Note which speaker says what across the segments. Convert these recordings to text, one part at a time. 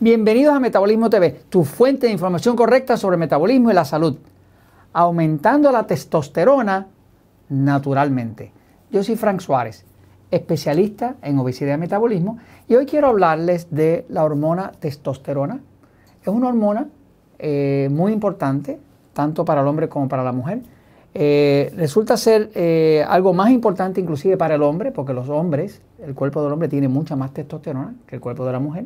Speaker 1: Bienvenidos a Metabolismo TV, tu fuente de información correcta sobre metabolismo y la salud, aumentando la testosterona naturalmente. Yo soy Frank Suárez, especialista en obesidad y metabolismo, y hoy quiero hablarles de la hormona testosterona. Es una hormona eh, muy importante, tanto para el hombre como para la mujer. Eh, resulta ser eh, algo más importante inclusive para el hombre, porque los hombres, el cuerpo del hombre tiene mucha más testosterona que el cuerpo de la mujer.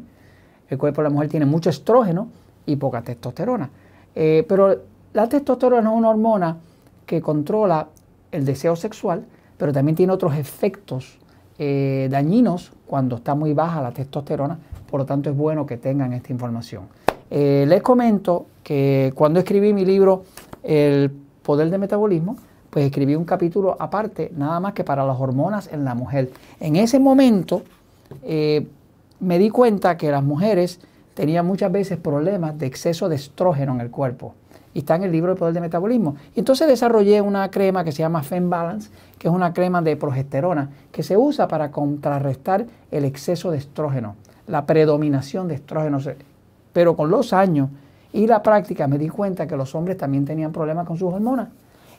Speaker 1: El cuerpo de la mujer tiene mucho estrógeno y poca testosterona. Eh, pero la testosterona es una hormona que controla el deseo sexual, pero también tiene otros efectos eh, dañinos cuando está muy baja la testosterona. Por lo tanto, es bueno que tengan esta información. Eh, les comento que cuando escribí mi libro El poder del metabolismo, pues escribí un capítulo aparte, nada más que para las hormonas en la mujer. En ese momento, me di cuenta que las mujeres tenían muchas veces problemas de exceso de estrógeno en el cuerpo. Y está en el libro El Poder de Metabolismo. Y entonces desarrollé una crema que se llama Fem Balance, que es una crema de progesterona, que se usa para contrarrestar el exceso de estrógeno, la predominación de estrógeno. Pero con los años y la práctica me di cuenta que los hombres también tenían problemas con sus hormonas.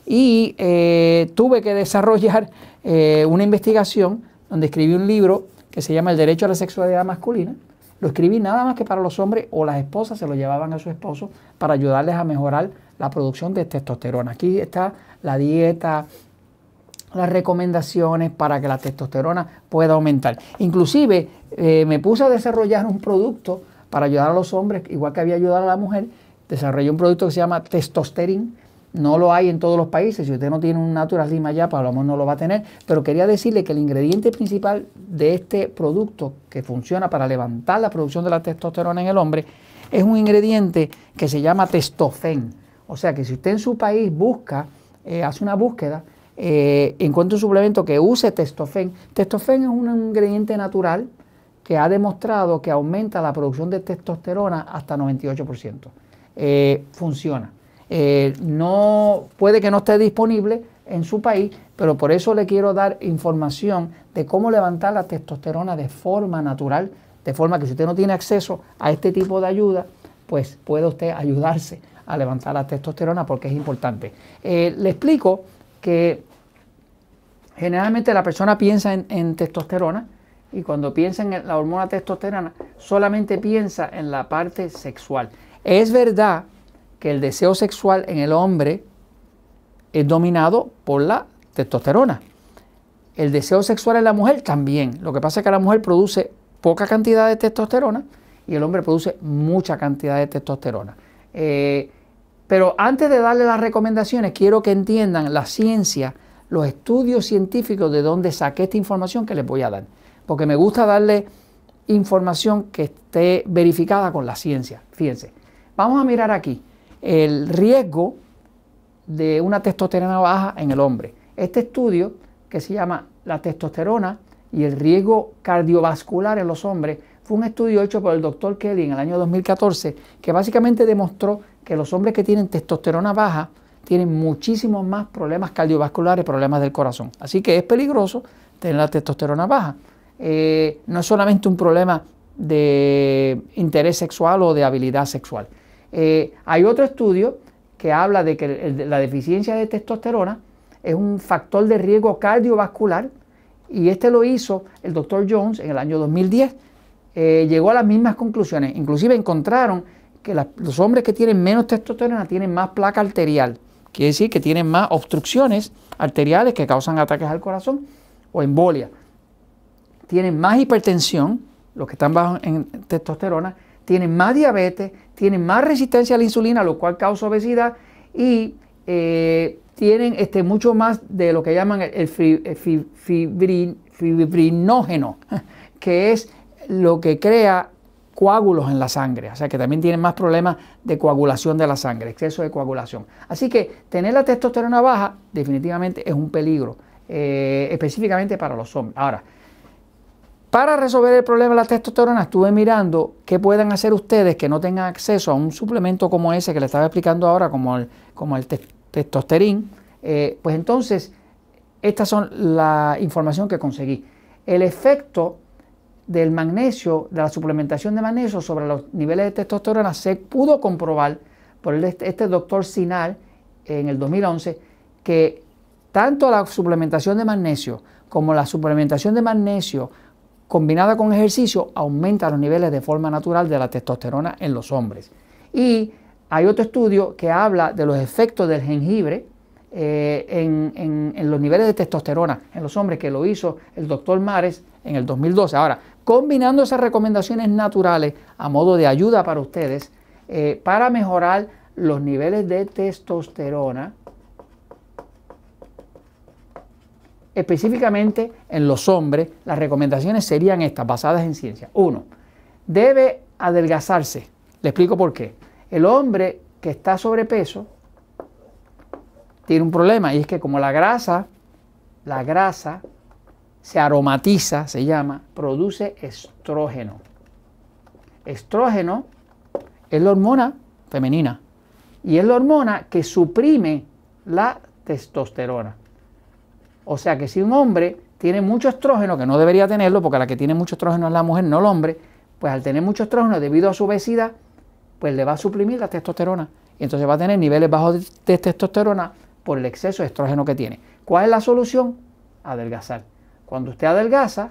Speaker 1: Y eh, tuve que desarrollar eh, una investigación donde escribí un libro que se llama El Derecho a la Sexualidad Masculina. Lo escribí nada más que para los hombres o las esposas se lo llevaban a su esposo para ayudarles a mejorar la producción de testosterona. Aquí está la dieta, las recomendaciones para que la testosterona pueda aumentar. Inclusive eh, me puse a desarrollar un producto para ayudar a los hombres, igual que había ayudado a la mujer. Desarrollé un producto que se llama Testosterin, no lo hay en todos los países. Si usted no tiene un Natural Slim allá, pues a lo mejor no lo va a tener. Pero quería decirle que el ingrediente principal de este producto que funciona para levantar la producción de la testosterona en el hombre es un ingrediente que se llama testofen. O sea que si usted en su país busca, eh, hace una búsqueda, eh, encuentra un suplemento que use testofen. Testofen es un ingrediente natural que ha demostrado que aumenta la producción de testosterona hasta 98%. Eh, funciona. Eh, no puede que no esté disponible en su país, pero por eso le quiero dar información de cómo levantar la testosterona de forma natural, de forma que si usted no tiene acceso a este tipo de ayuda, pues puede usted ayudarse a levantar la testosterona porque es importante. Eh, le explico que generalmente la persona piensa en, en testosterona y cuando piensa en la hormona testosterona solamente piensa en la parte sexual. Es verdad que el deseo sexual en el hombre es dominado por la testosterona. El deseo sexual en la mujer también. Lo que pasa es que la mujer produce poca cantidad de testosterona y el hombre produce mucha cantidad de testosterona. Eh, pero antes de darle las recomendaciones, quiero que entiendan la ciencia, los estudios científicos de dónde saqué esta información que les voy a dar. Porque me gusta darle información que esté verificada con la ciencia. Fíjense, vamos a mirar aquí el riesgo de una testosterona baja en el hombre. Este estudio, que se llama la testosterona y el riesgo cardiovascular en los hombres, fue un estudio hecho por el doctor Kelly en el año 2014, que básicamente demostró que los hombres que tienen testosterona baja tienen muchísimos más problemas cardiovasculares, problemas del corazón. Así que es peligroso tener la testosterona baja. Eh, no es solamente un problema de interés sexual o de habilidad sexual. Eh, hay otro estudio que habla de que la deficiencia de testosterona es un factor de riesgo cardiovascular y este lo hizo el doctor Jones en el año 2010. Eh, llegó a las mismas conclusiones, inclusive encontraron que los hombres que tienen menos testosterona tienen más placa arterial, quiere decir que tienen más obstrucciones arteriales que causan ataques al corazón o embolia. Tienen más hipertensión, los que están bajos en testosterona, tienen más diabetes, tienen más resistencia a la insulina, lo cual causa obesidad y eh, tienen este, mucho más de lo que llaman el fibrinógeno, que es lo que crea coágulos en la sangre, o sea que también tienen más problemas de coagulación de la sangre, exceso de coagulación. Así que tener la testosterona baja definitivamente es un peligro, eh, específicamente para los hombres. Ahora, para resolver el problema de la testosterona estuve mirando qué pueden hacer ustedes que no tengan acceso a un suplemento como ese que le estaba explicando ahora, como el, como el testosterín. Eh, pues entonces, estas son la información que conseguí. El efecto del magnesio, de la suplementación de magnesio sobre los niveles de testosterona se pudo comprobar por este, este doctor Sinal en el 2011 que tanto la suplementación de magnesio como la suplementación de magnesio combinada con ejercicio aumenta los niveles de forma natural de la testosterona en los hombres. Y hay otro estudio que habla de los efectos del jengibre eh, en, los niveles de testosterona en los hombres, que lo hizo el doctor Mares en el 2012. Ahora, combinando esas recomendaciones naturales a modo de ayuda para ustedes, eh, para mejorar los niveles de testosterona, específicamente en los hombres, las recomendaciones serían estas, basadas en ciencia. Uno, debe adelgazarse. Le explico por qué. El hombre que está sobrepeso tiene un problema y es que como la grasa, la grasa se aromatiza, se llama, produce estrógeno. Estrógeno es la hormona femenina y es la hormona que suprime la testosterona. O sea que si un hombre tiene mucho estrógeno, que no debería tenerlo, porque la que tiene mucho estrógeno es la mujer, no el hombre, pues al tener mucho estrógeno debido a su obesidad, pues le va a suprimir la testosterona. Y entonces va a tener niveles bajos de testosterona por el exceso de estrógeno que tiene. ¿Cuál es la solución? Adelgazar. Cuando usted adelgaza,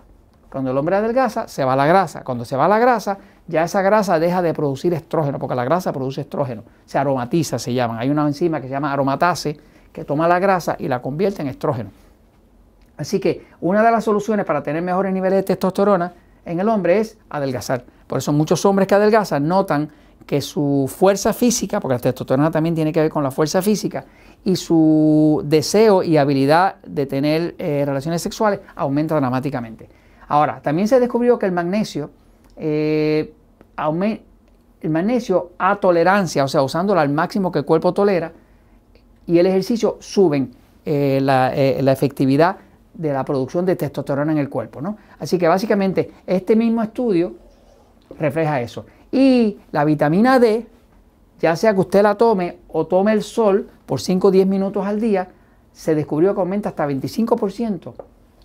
Speaker 1: cuando el hombre adelgaza, se va la grasa. Cuando se va la grasa, ya esa grasa deja de producir estrógeno, porque la grasa produce estrógeno. Se aromatiza, se llama. Hay una enzima que se llama aromatase, que toma la grasa y la convierte en estrógeno. Así que una de las soluciones para tener mejores niveles de testosterona en el hombre es adelgazar. Por eso muchos hombres que adelgazan notan que su fuerza física, porque la testosterona también tiene que ver con la fuerza física, y su deseo y habilidad de tener eh, relaciones sexuales aumenta dramáticamente. Ahora, también se descubrió que el magnesio, eh, el magnesio a tolerancia, o sea, usándolo al máximo que el cuerpo tolera, y el ejercicio suben eh, la efectividad de la producción de testosterona en el cuerpo. ¿no? Así que básicamente este mismo estudio refleja eso. Y la vitamina D, ya sea que usted la tome o tome el sol por 5 o 10 minutos al día, se descubrió que aumenta hasta 25%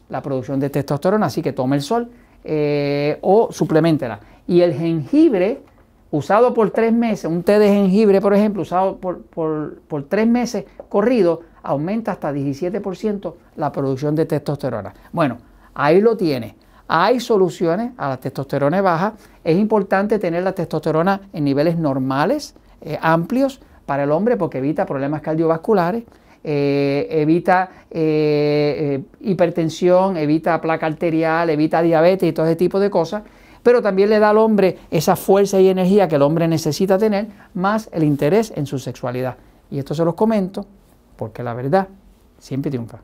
Speaker 1: la producción de testosterona, así que tome el sol eh, o suplementela. Y el jengibre, usado por tres meses, un té de jengibre, por ejemplo, usado por, por, por tres meses corrido, aumenta hasta 17% la producción de testosterona. Bueno, ahí lo tiene. Hay soluciones a la testosterona baja. Es importante tener la testosterona en niveles normales, eh, amplios para el hombre porque evita problemas cardiovasculares, eh, evita eh, hipertensión, evita placa arterial, evita diabetes y todo ese tipo de cosas. Pero también le da al hombre esa fuerza y energía que el hombre necesita tener, más el interés en su sexualidad. Y esto se los comento porque la verdad siempre triunfa.